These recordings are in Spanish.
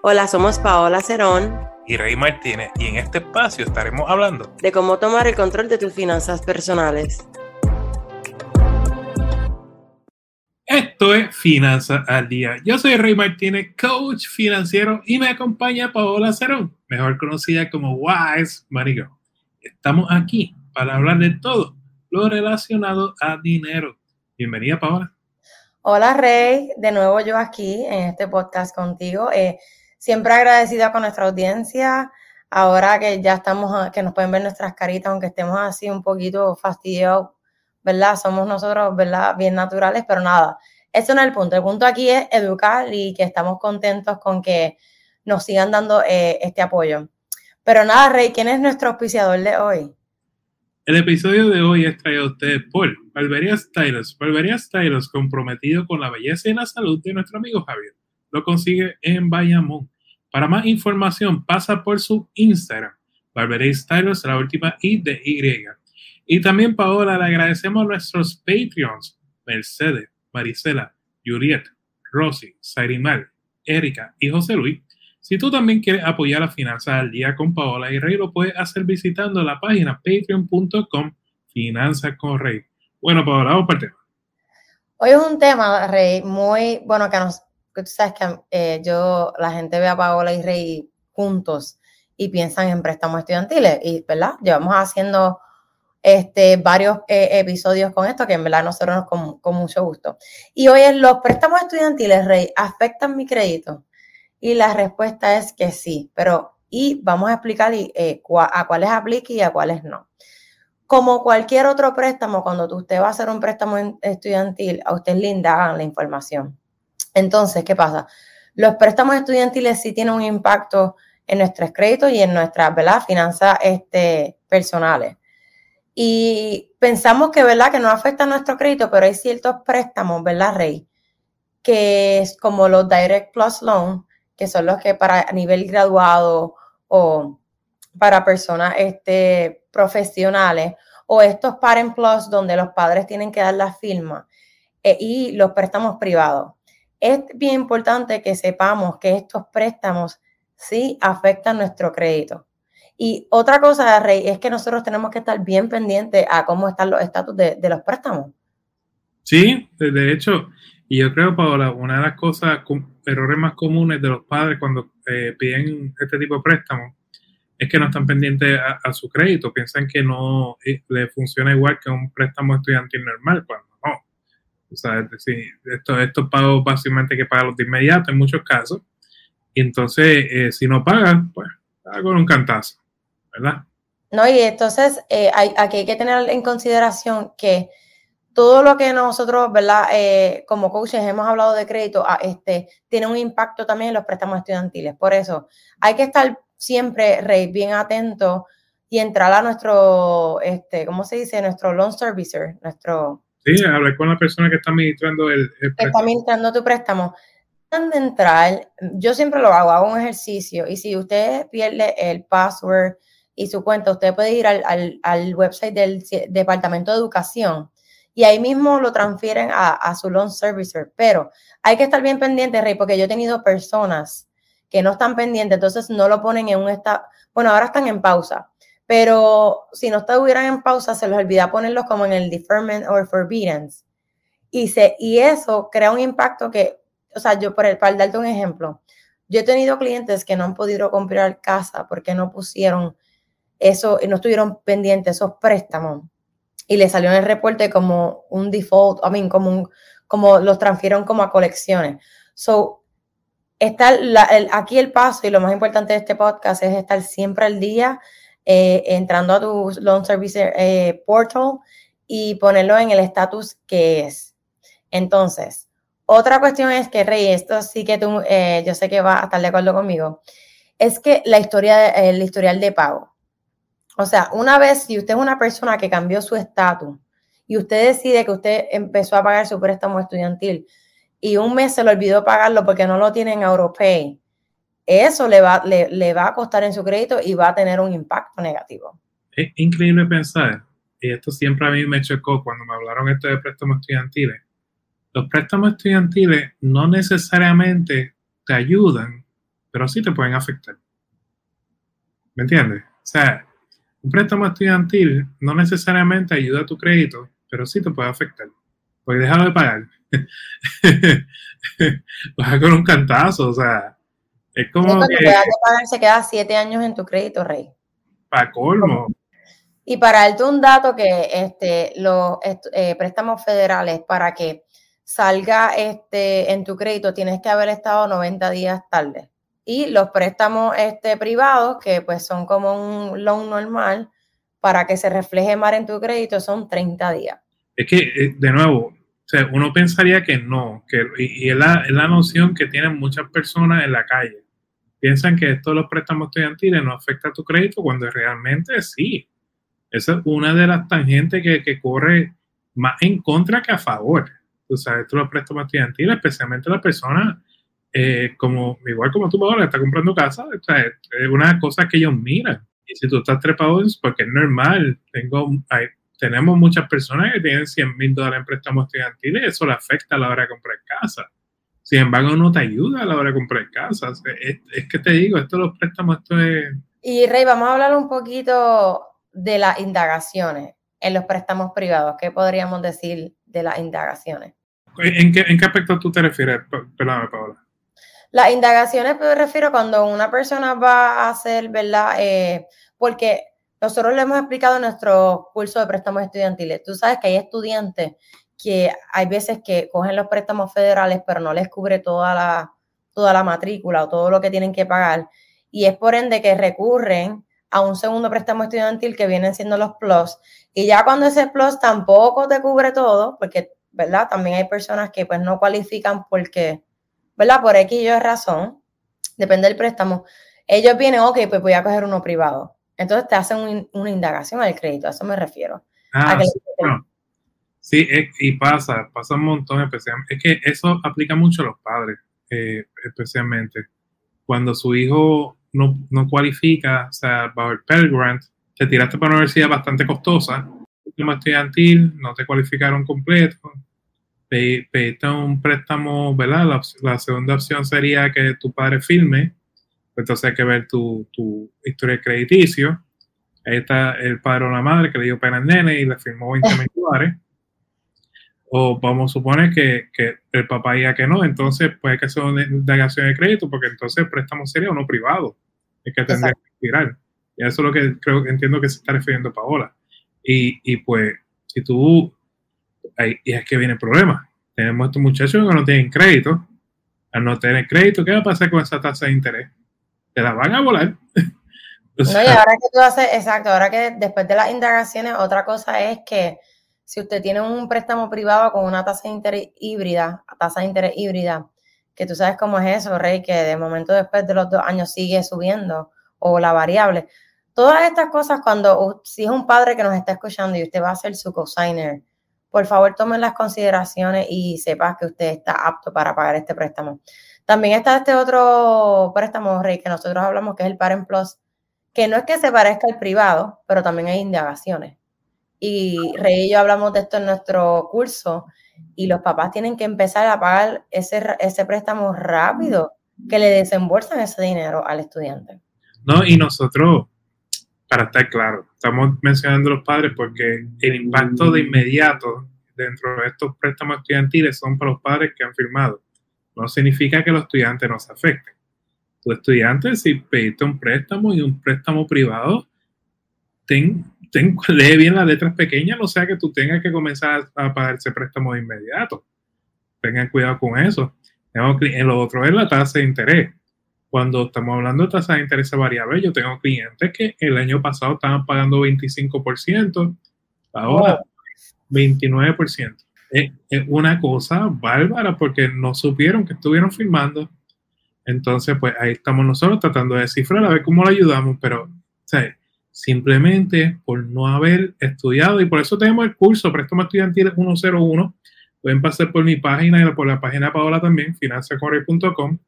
Hola, somos Paola Cerón y Rey Martínez y en este espacio estaremos hablando de cómo tomar el control de tus finanzas personales. Esto es Finanzas al Día. Yo soy Rey Martínez, coach financiero y me acompaña Paola Cerón, mejor conocida como Wise Money Girl. Estamos aquí para hablar de todo lo relacionado a dinero. Bienvenida, Paola. Hola, Rey. De nuevo yo aquí en este podcast contigo. Eh, siempre agradecida con nuestra audiencia. Ahora que ya estamos, que nos pueden ver nuestras caritas, aunque estemos así un poquito fastidiados, ¿verdad? Somos nosotros, ¿verdad? Bien naturales, pero nada. Eso no es el punto. El punto aquí es educar y que estamos contentos con que nos sigan dando eh, este apoyo. Pero nada, Rey, ¿quién es nuestro auspiciador de hoy? El episodio de hoy es traído a ustedes por Barbería Stylos. Barbería Stylos comprometido con la belleza y la salud de nuestro amigo Javier. Lo consigue en Bayamón. Para más información, pasa por su Instagram. Barbería Stylos, la última I de Y. Y también, Paola, le agradecemos a nuestros Patreons, Mercedes, Marisela, Yuriet, Rosy, Sairimar, Erika y José Luis si tú también quieres apoyar las finanzas al día con Paola y Rey, lo puedes hacer visitando la página patreon.com Finanzas con Rey. Bueno, Paola, vamos para el tema. Hoy es un tema, Rey, muy bueno que nos, tú sabes que eh, yo, la gente ve a Paola y Rey juntos y piensan en préstamos estudiantiles y, ¿verdad? Llevamos haciendo este, varios eh, episodios con esto que en verdad nosotros con, con mucho gusto. Y hoy es los préstamos estudiantiles, Rey, ¿afectan mi crédito? Y la respuesta es que sí, pero y vamos a explicar eh, a cuáles aplica y a cuáles no. Como cualquier otro préstamo, cuando usted va a hacer un préstamo estudiantil, a usted le indagan la información. Entonces, ¿qué pasa? Los préstamos estudiantiles sí tienen un impacto en nuestros créditos y en nuestras finanzas este, personales. Y pensamos que, ¿verdad? Que no afecta a nuestro crédito, pero hay ciertos préstamos, ¿verdad, Rey? Que es como los Direct Plus Loan, que son los que para nivel graduado o para personas este, profesionales, o estos Parent Plus donde los padres tienen que dar la firma eh, y los préstamos privados. Es bien importante que sepamos que estos préstamos sí afectan nuestro crédito. Y otra cosa, Rey, es que nosotros tenemos que estar bien pendientes a cómo están los estatus de, los préstamos. Sí, de hecho, y yo creo, Paola, una de las cosas, errores más comunes de los padres cuando eh, piden este tipo de préstamos es que no están pendientes a, su crédito, piensan que no eh, le funciona igual que un préstamo estudiantil normal, cuando. O sea, es decir, estos esto pagos básicamente que pagan los de inmediato en muchos casos, y entonces eh, si no pagan, pues paga con un cantazo, ¿verdad? No, y entonces hay, aquí hay que tener en consideración que todo lo que nosotros, ¿verdad? Eh, como coaches hemos hablado de crédito, ah, este, tiene un impacto también en los préstamos estudiantiles. Por eso hay que estar siempre, Rey, bien atento y entrar a nuestro, este, ¿cómo se dice? Nuestro loan servicer, nuestro... Sí, hablar con la persona que está administrando el, préstamo. Está administrando tu préstamo. Antes de entrar, yo siempre lo hago, hago un ejercicio y si usted pierde el password y su cuenta, usted puede ir al, al, al website del Departamento de Educación y ahí mismo lo transfieren a, su loan servicer. Pero hay que estar bien pendiente, Rey, porque yo he tenido personas que no están pendientes, entonces no lo ponen en un estado, bueno, ahora están en pausa, pero si no estuvieran en pausa, se les olvida ponerlos como en el deferment or forbiddance. Y, se, y eso crea un impacto que, o sea, yo, por el, para darte un ejemplo, yo he tenido clientes que no han podido comprar casa porque no pusieron eso, no estuvieron pendientes esos préstamos y le salió en el reporte como un default, I mean, como, como los transfirieron como a colecciones. So, está aquí el paso y lo más importante de este podcast es estar siempre al día, eh, entrando a tu Loan Service eh, Portal y ponerlo en el estatus que es. Entonces, otra cuestión es que, Rey, esto sí que tú, eh, yo sé que va a estar de acuerdo conmigo, es que la historia, el historial de pago. O sea, una vez, si usted es una persona que cambió su estatus y usted decide que usted empezó a pagar su préstamo estudiantil y un mes se le olvidó pagarlo porque no lo tiene en Europay, eso le va, le, va a costar en su crédito y va a tener un impacto negativo. Es increíble pensar, y esto siempre a mí me chocó cuando me hablaron esto de préstamos estudiantiles. Los préstamos estudiantiles no necesariamente te ayudan pero sí te pueden afectar. ¿Me entiendes? O sea, un préstamo estudiantil no necesariamente ayuda a tu crédito, pero sí te puede afectar. Porque déjalo de pagar. Vas con un cantazo, o sea, es como que... pagar, se queda siete años en tu crédito, Rey. Para colmo. Y para darte un dato que este, los eh, préstamos federales, para que salga este, en tu crédito, tienes que haber estado 90 días tarde. Y los préstamos este, privados, que pues son como un loan normal, para que se refleje más en tu crédito, son 30 días. Es que, eh, de nuevo, uno pensaría que no, que, y, es, la, es, la, noción que tienen muchas personas en la calle. Piensan que esto de los préstamos estudiantiles no afecta a tu crédito cuando realmente sí. Esa es una de las tangentes que, que corre más en contra que a favor. Tú sabes, esto de los préstamos estudiantiles, especialmente la persona, eh, como, igual como tú ahora está comprando casa, es una cosa que ellos miran. Y si tú estás trepado, es porque es normal. Tengo, hay, tenemos muchas personas que tienen 100 mil dólares en préstamos estudiantiles eso le afecta a la hora de comprar casa. Sin embargo, no te ayuda a la hora de comprar casa. Es, que te digo, esto de los préstamos, esto es... Y Rey, vamos a hablar un poquito de las indagaciones en los préstamos privados. ¿Qué podríamos decir de las indagaciones? ¿En qué, en qué aspecto tú te refieres? Perdóname, Paola. Las indagaciones me refiero cuando una persona va a hacer, ¿verdad? Eh, porque nosotros le hemos explicado en nuestro curso de préstamos estudiantiles. Tú sabes que hay estudiantes que hay veces que cogen los préstamos federales, pero no les cubre toda la, toda la matrícula o todo lo que tienen que pagar. Y es por ende que recurren a un segundo préstamo estudiantil que vienen siendo los plus. Y ya cuando ese plus tampoco te cubre todo, porque, ¿verdad? También hay personas que pues no cualifican porque, ¿verdad? Por X y razón, depende del préstamo. Ellos vienen, ok, pues voy a coger uno privado. Entonces te hacen una indagación al crédito, a eso me refiero. Ah, sí, y pasa, pasa un montón, especialmente. Es que eso aplica mucho a los padres, eh, especialmente. Cuando su hijo no, no, cualifica, o sea, bajo el Pell Grant, te tiraste para una universidad bastante costosa, último estudiantil, no te cualificaron completo, pediste un préstamo, ¿verdad? La, la segunda opción sería que tu padre firme entonces hay que ver tu, tu historia crediticio. Ahí está el padre o la madre que le dio pena al nene y le firmó 20 mil dólares. O vamos a suponer que, que, el papá diga que no, entonces puede que sea una indagación de crédito, porque entonces el préstamo sería uno privado. Es que tendría que tirar. Y eso es lo que creo que entiendo que se está refiriendo Paola. Y, y pues, si tú. Ahí, y es que viene el problema. Tenemos estos muchachos que no tienen crédito. Al no tener crédito, ¿qué va a pasar con esa tasa de interés? te la van a volar. no, y ahora que tú haces, exacto, ahora que después de las indagaciones, otra cosa es que si usted tiene un préstamo privado con una tasa de interés híbrida, tasa de interés híbrida, que tú sabes cómo es eso, Rey, que de momento después de los dos años sigue subiendo, o la variable. Todas estas cosas, cuando si es un padre que nos está escuchando y usted va a ser su cosigner, por favor tomen las consideraciones y sepas que usted está apto para pagar este préstamo. También está este otro préstamo, Rey, que nosotros hablamos, que es el Parent Plus, que no es que se parezca al privado, pero también hay indagaciones. Y Rey y yo hablamos de esto en nuestro curso, y los papás tienen que empezar a pagar ese, ese préstamo rápido, que le desembolsan ese dinero al estudiante. No, y nosotros, para estar claro, estamos mencionando a los padres porque el impacto de inmediato dentro de estos préstamos estudiantiles son para los padres que han firmado no significa que los estudiantes no se afecten. Tu estudiante, si pediste un préstamo y un préstamo privado, ten, ten, lee bien las letras pequeñas, no sea que tú tengas que comenzar a pagar ese préstamo de inmediato. Tengan cuidado con eso. En lo otro es la tasa de interés. Cuando estamos hablando de tasa de interés variable, yo tengo clientes que el año pasado estaban pagando 25%, ahora 29% es, una cosa bárbara porque no supieron que estuvieron filmando. Entonces, pues ahí estamos nosotros tratando de descifrar a ver cómo le ayudamos, pero o sea, simplemente por no haber estudiado, y por eso tenemos el curso Préstamo Estudiantil 101. Pueden pasar por mi página y por la página de Paola también, financiacorrey.com.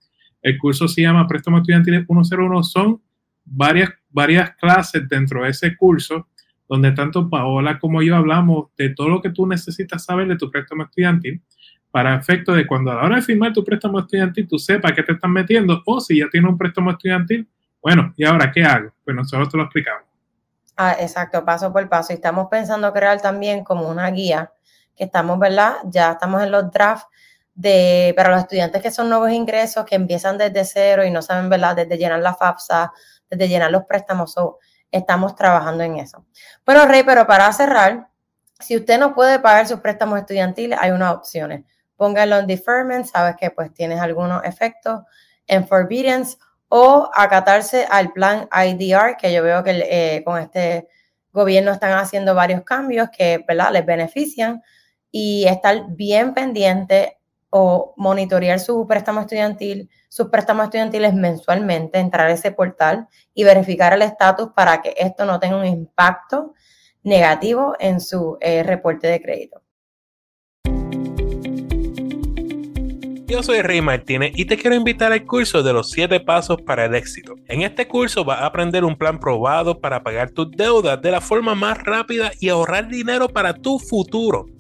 El curso se llama Préstamo Estudiantil 101. Son varias, varias clases dentro de ese curso donde tanto Paola como yo hablamos de todo lo que tú necesitas saber de tu préstamo estudiantil, para efecto de cuando a la hora de firmar tu préstamo estudiantil tú sepas qué te están metiendo o si ya tienes un préstamo estudiantil, bueno, ¿y ahora qué hago? Pues nosotros te lo explicamos. Ah, exacto, paso por paso. Y estamos pensando crear también como una guía que estamos, ¿verdad? Ya estamos en los drafts de, para los estudiantes que son nuevos ingresos, que empiezan desde cero y no saben, ¿verdad? Desde llenar la FAFSA, desde llenar los préstamos. estamos trabajando en eso. Bueno, Rey, pero para cerrar, si usted no puede pagar sus préstamos estudiantiles, hay unas opciones. Póngalo en deferment, sabes que pues tienes algunos efectos en forbearance o acatarse al plan IDR, que yo veo que eh, con este gobierno están haciendo varios cambios que ¿verdad? les benefician y estar bien pendiente o monitorear su préstamo estudiantil, sus préstamos estudiantiles mensualmente, entrar a ese portal y verificar el estatus para que esto no tenga un impacto negativo en su eh, reporte de crédito. Yo soy Rey Martínez y te quiero invitar al curso de los 7 pasos para el éxito. En este curso vas a aprender un plan probado para pagar tus deudas de la forma más rápida y ahorrar dinero para tu futuro.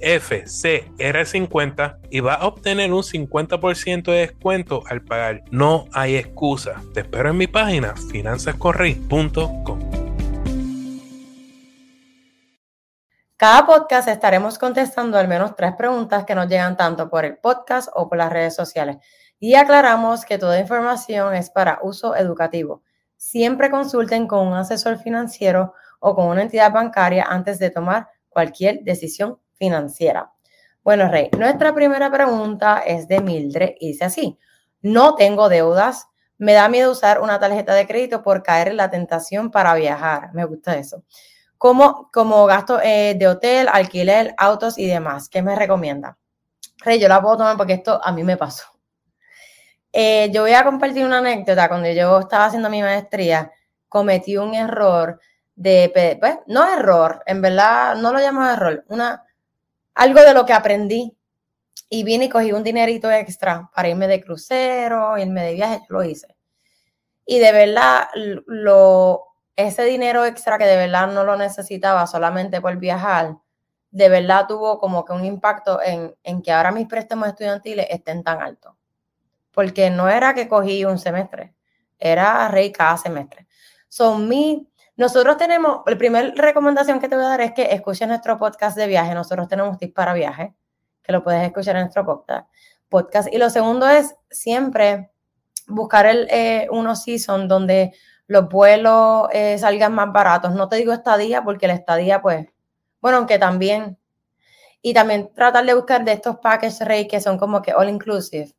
FCR50 y va a obtener un 50% de descuento al pagar. No hay excusa. Te espero en mi página finanzascorri.com. Cada podcast estaremos contestando al menos tres preguntas que nos llegan tanto por el podcast o por las redes sociales. Y aclaramos que toda información es para uso educativo. Siempre consulten con un asesor financiero o con una entidad bancaria antes de tomar cualquier decisión financiera. Bueno, Rey, nuestra primera pregunta es de Mildred y dice así, no tengo deudas, me da miedo usar una tarjeta de crédito por caer en la tentación para viajar. Me gusta eso. Como, como gasto eh, de hotel, alquiler, autos y demás. ¿Qué me recomienda? Rey, yo la puedo tomar porque esto a mí me pasó. Eh, yo voy a compartir una anécdota. Cuando yo estaba haciendo mi maestría, cometí un error de, pues, no error, en verdad no lo llamo error, una, algo de lo que aprendí y vine y cogí un dinerito extra para irme de crucero, irme de viaje, lo hice. Y de verdad, lo, ese dinero extra que de verdad no lo necesitaba solamente por viajar, de verdad tuvo como que un impacto en, en que ahora mis préstamos estudiantiles estén tan altos. Porque no era que cogí un semestre, era rey cada semestre. Son mi nosotros tenemos, la primera recomendación que te voy a dar es que escuches nuestro podcast de viaje. Nosotros tenemos tips para viaje, que lo puedes escuchar en nuestro podcast. Y lo segundo es siempre buscar el, eh, unos season donde los vuelos eh, salgan más baratos. No te digo estadía porque la estadía, pues, bueno, aunque también. Y también tratar de buscar de estos package rate que son como que all inclusive.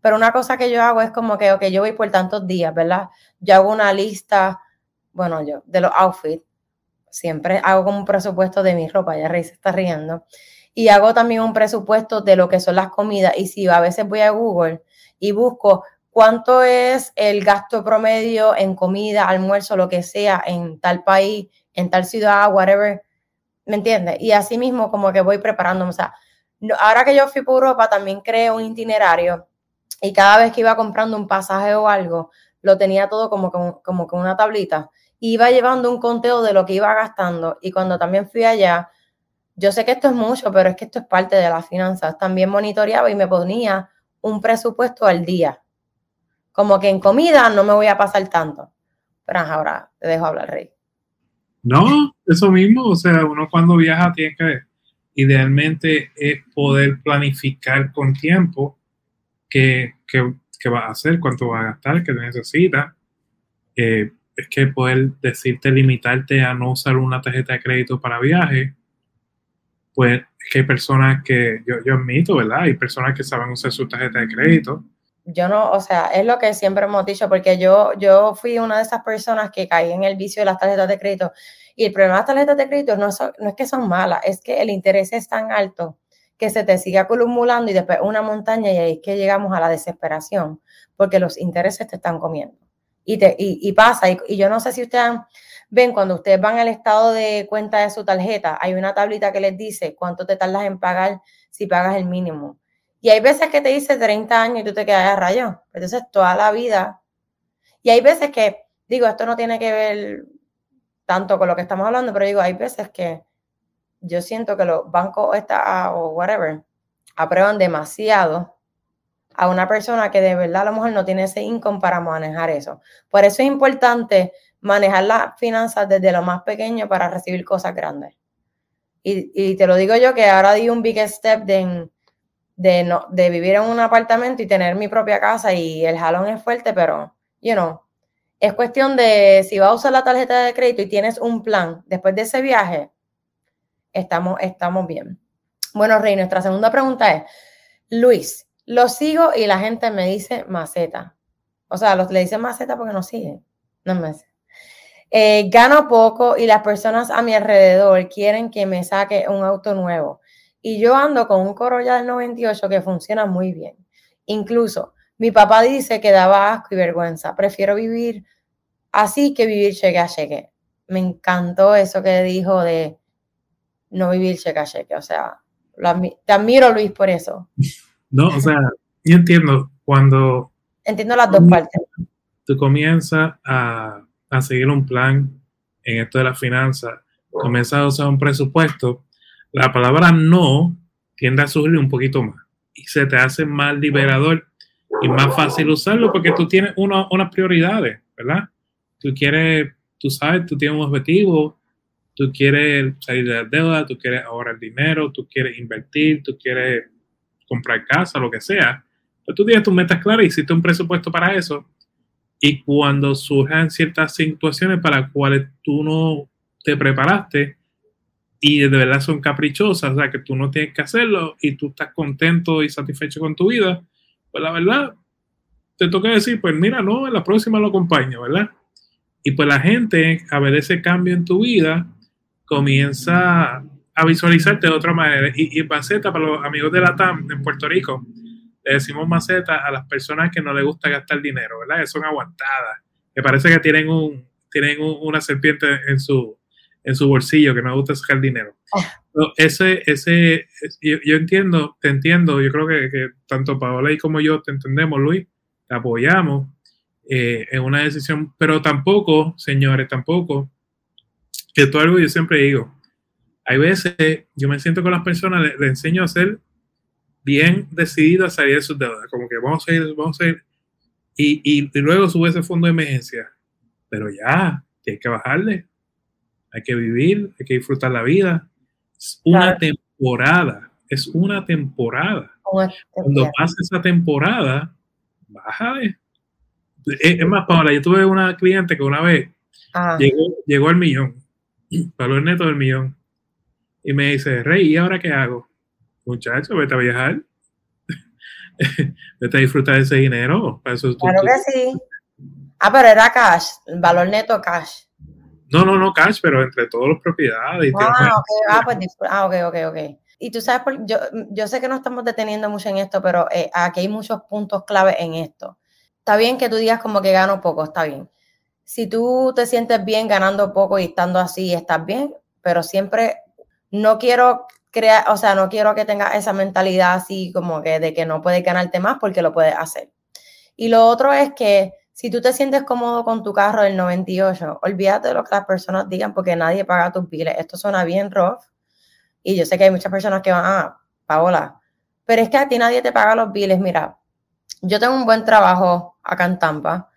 Pero una cosa que yo hago es como que, ok, yo voy por tantos días, ¿verdad? Yo hago una lista bueno, yo, de los outfits, siempre hago como un presupuesto de mi ropa, ya Rey se está riendo, y hago también un presupuesto de lo que son las comidas, y si a veces voy a Google y busco cuánto es el gasto promedio en comida, almuerzo, lo que sea, en tal país, en tal ciudad, whatever, ¿me entiendes? Y así mismo como que voy preparándome, o sea, ahora que yo fui por Europa también creé un itinerario y cada vez que iba comprando un pasaje o algo, lo tenía todo como, como, con una tablita iba llevando un conteo de lo que iba gastando y cuando también fui allá, yo sé que esto es mucho, pero es que esto es parte de las finanzas. También monitoreaba y me ponía un presupuesto al día. Como que en comida no me voy a pasar tanto. Pero ahora te dejo hablar, Rey. No, eso mismo. O sea, uno cuando viaja tiene que, idealmente, es poder planificar con tiempo qué, va a hacer, cuánto va a gastar, qué necesita. Eh, es que poder decirte, limitarte a no usar una tarjeta de crédito para viaje, pues es que hay personas que, yo, yo admito, ¿verdad? Hay personas que saben usar su tarjeta de crédito. Yo no, o sea, es lo que siempre hemos dicho, porque yo, yo fui una de esas personas que caí en el vicio de las tarjetas de crédito. Y el problema de las tarjetas de crédito no, no es que son malas, es que el interés es tan alto que se te sigue acumulando y después una montaña y ahí es que llegamos a la desesperación porque los intereses te están comiendo. Y, te, y, pasa, y, yo no sé si ustedes ven, cuando ustedes van al estado de cuenta de su tarjeta, hay una tablita que les dice cuánto te tardas en pagar si pagas el mínimo. Y hay veces que te dice 30 años y tú te quedas a rayo. Entonces, toda la vida. Y hay veces que, digo, esto no tiene que ver tanto con lo que estamos hablando, pero digo, hay veces que yo siento que los bancos esta, o whatever aprueban demasiado a una persona que de verdad a lo mejor no tiene ese income para manejar eso. Por eso es importante manejar las finanzas desde lo más pequeño para recibir cosas grandes. Y, te lo digo yo que ahora di un big step de, de, no, de vivir en un apartamento y tener mi propia casa y el jalón es fuerte, pero, you know, es cuestión de si vas a usar la tarjeta de crédito y tienes un plan después de ese viaje, estamos, estamos bien. Bueno, Rey, nuestra segunda pregunta es, Luis, lo sigo y la gente me dice maceta. O sea, los le dicen maceta porque no siguen. No me eh, gano poco y las personas a mi alrededor quieren que me saque un auto nuevo. Y yo ando con un Corolla del 98 que funciona muy bien. Incluso mi papá dice que daba asco y vergüenza. Prefiero vivir así que vivir cheque a cheque. Me encantó eso que dijo de no vivir cheque a cheque. O sea, te admiro, Luis, por eso. No, o sea, yo entiendo cuando... Entiendo las dos partes. Tú comienzas a, a seguir un plan en esto de la finanzas, comienzas a usar un presupuesto, la palabra no tiende a surgir un poquito más y se te hace más liberador y más fácil usarlo porque tú tienes unas prioridades, ¿verdad? Tú quieres, tú sabes, tú tienes un objetivo, tú quieres salir de la deuda, tú quieres ahorrar dinero, tú quieres invertir, tú quieres comprar casa, lo que sea. Pero tú tienes tus metas claras, hiciste un presupuesto para eso. Y cuando surjan ciertas situaciones para las cuales tú no te preparaste y de verdad son caprichosas, o sea, que tú no tienes que hacerlo y tú estás contento y satisfecho con tu vida, pues la verdad, te toca decir, pues mira, no, en la próxima lo acompaño, ¿verdad? Y pues la gente, a ver ese cambio en tu vida, comienza a visualizarte de otra manera. Y, y maceta, para los amigos de la TAM en Puerto Rico, le decimos maceta a las personas que no les gusta gastar dinero, ¿verdad? Que son aguantadas, que parece que tienen, un, tienen una serpiente en su, en su bolsillo, que no les gusta sacar dinero. Oh. ese, ese, yo, entiendo, te entiendo, yo creo que, que, tanto Paola y como yo te entendemos, Luis, te apoyamos eh, en una decisión, pero tampoco, señores, tampoco, que esto es algo que yo siempre digo, hay veces yo me siento con las personas, les, enseño a ser bien decidido a salir de sus deudas, como que vamos a ir, vamos a ir, y, y, luego sube ese fondo de emergencia, pero ya, que hay que bajarle, hay que vivir, hay que disfrutar la vida, es una temporada, es una temporada. Cuando pase esa temporada, bájale. Es, más, Paola, yo tuve una cliente que una vez ah. llegó, llegó al millón, valor neto del millón y me dice, Rey, ¿y ahora qué hago? Muchacho, vete a viajar. vete a disfrutar de ese dinero. Para eso claro que sí. Ah, pero era cash, valor neto cash. No, no, no cash, pero entre todos los propiedades. Ah, okay. ah, pues, ah, ok, ok, ok. Y tú sabes, yo, yo sé que no estamos deteniendo mucho en esto, pero eh, aquí hay muchos puntos clave en esto. Está bien que tú digas como que gano poco, está bien. Si tú te sientes bien ganando poco y estando así, estás bien, pero siempre no quiero crear, o sea, no quiero que tengas esa mentalidad así como que de que no puedes ganarte más porque lo puedes hacer. Y lo otro es que si tú te sientes cómodo con tu carro del 98, olvídate de lo que las personas digan porque nadie paga tus biles. Esto suena bien rough. Y yo sé que hay muchas personas que van, ah, Paola, pero es que a ti nadie te paga los biles. Mira, yo tengo un buen trabajo acá en Tampa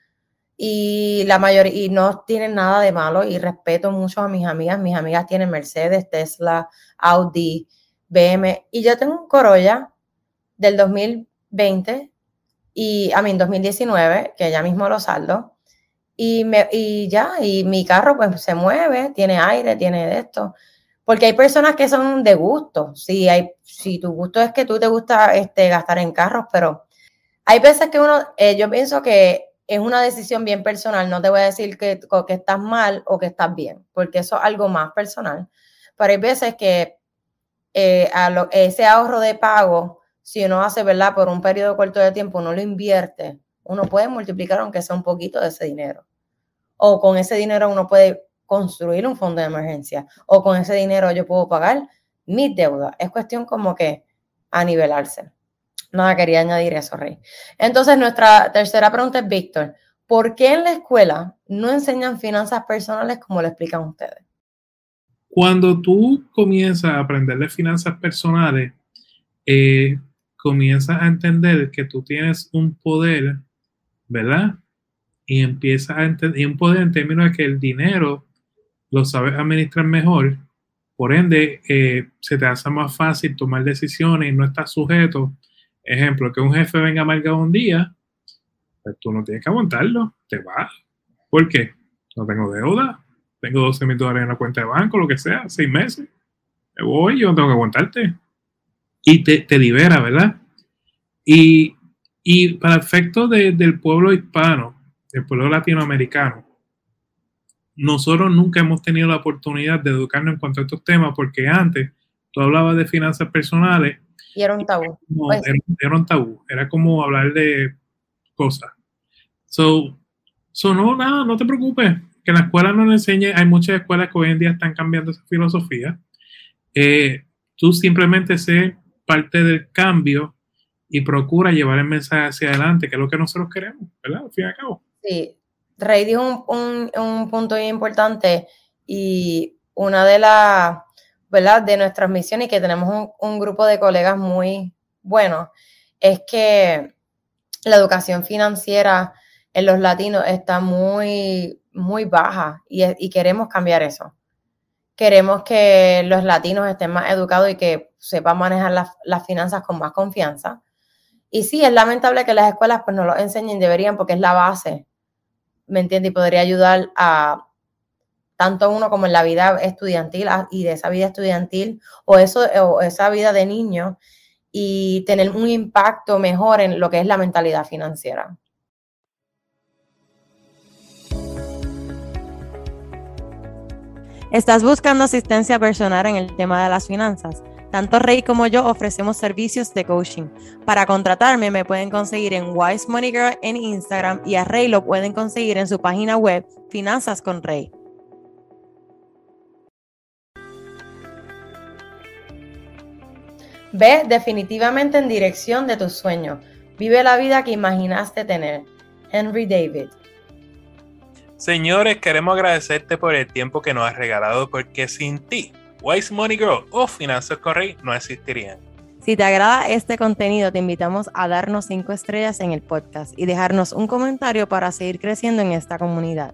y la mayoría, y no tienen nada de malo y respeto mucho a mis amigas. Mis amigas tienen Mercedes, Tesla, Audi, BM y yo tengo un Corolla del 2020 y a mí en 2019, que ya mismo lo saldo. Y, me, y ya, y mi carro pues se mueve, tiene aire, tiene esto. Porque hay personas que son de gusto. Si, hay, si tu gusto es que tú te gusta este, gastar en carros, pero hay veces que uno, eh, yo pienso que es una decisión bien personal. No te voy a decir que, que estás mal o que estás bien, porque eso es algo más personal. Pero hay veces que eh, a ese ahorro de pago, si uno hace, ¿verdad? Por un periodo corto de tiempo, uno lo invierte, uno puede multiplicar aunque sea un poquito de ese dinero. O con ese dinero uno puede construir un fondo de emergencia. O con ese dinero yo puedo pagar mis deudas. Es cuestión como que a nivelarse. Nada, quería añadir eso, Rey. Entonces, nuestra tercera pregunta es, Víctor, ¿por qué en la escuela no enseñan finanzas personales como lo explican ustedes? Cuando tú comienzas a aprender de finanzas personales, eh, comienzas a entender que tú tienes un poder, ¿verdad? Y empiezas a entender, y un poder en términos de que el dinero lo sabes administrar mejor, por ende, eh, se te hace más fácil tomar decisiones y no estás sujeto. Ejemplo, que un jefe venga amargado un día, pues tú no tienes que aguantarlo, te vas. ¿Por qué? No tengo deuda, tengo 12 mil dólares en la cuenta de banco, lo que sea, seis meses. Me voy, yo no tengo que aguantarte. Y te, te libera, ¿verdad? Y, y para efecto del pueblo hispano, del pueblo latinoamericano, nosotros nunca hemos tenido la oportunidad de educarnos en cuanto a estos temas, porque antes tú hablabas de finanzas personales. Y era un tabú. Pues era, un tabú, era como hablar de cosas. So, so, no, nada, no te preocupes, que la escuela no le enseñe, hay muchas escuelas que hoy en día están cambiando esa filosofía. Eh, tú simplemente sé parte del cambio y procura llevar el mensaje hacia adelante, que es lo que nosotros queremos, ¿verdad? Al fin y al cabo. Sí, Rey dijo un, un, punto muy importante y una de las, ¿verdad? De nuestras misiones y que tenemos un, grupo de colegas muy buenos, es que la educación financiera en los latinos está muy, muy baja y, queremos cambiar eso. Queremos que los latinos estén más educados y que sepan manejar las, las finanzas con más confianza. Y sí, es lamentable que las escuelas pues no lo enseñen, deberían porque es la base ¿me entiende? Y podría ayudar a tanto uno como en la vida estudiantil y de esa vida estudiantil o, eso, o esa vida de niño y tener un impacto mejor en lo que es la mentalidad financiera. ¿Estás buscando asistencia personal en el tema de las finanzas? Tanto Rey como yo ofrecemos servicios de coaching. Para contratarme me pueden conseguir en Wise Money Girl en Instagram y a Rey lo pueden conseguir en su página web Finanzas con Rey. Ve definitivamente en dirección de tus sueños. Vive la vida que imaginaste tener. Henry David. Señores, queremos agradecerte por el tiempo que nos has regalado porque sin ti Wise Money Girl o Finanzas Correy no existirían. Si te agrada este contenido, te invitamos a darnos 5 estrellas en el podcast y dejarnos un comentario para seguir creciendo en esta comunidad.